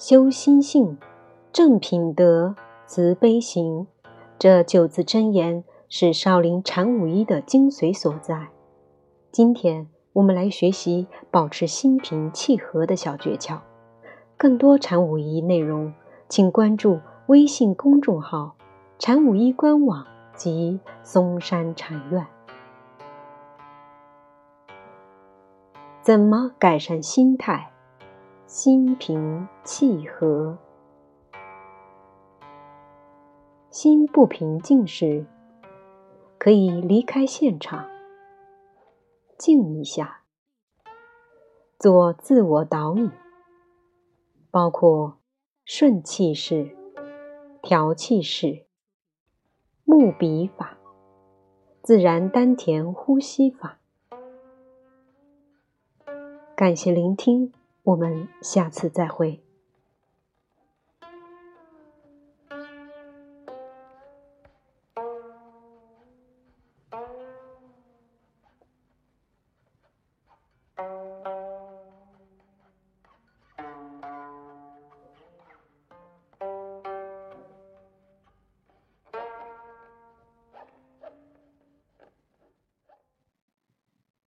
修心性，正品德，慈悲行，这九字真言是少林禅武一的精髓所在。今天我们来学习保持心平气和的小诀窍。更多禅武一内容，请关注微信公众号“禅武一”官网及嵩山禅院。怎么改善心态？心平气和，心不平静时，可以离开现场，静一下，做自我导引，包括顺气式、调气式、目笔法、自然丹田呼吸法。感谢聆听。我们下次再会。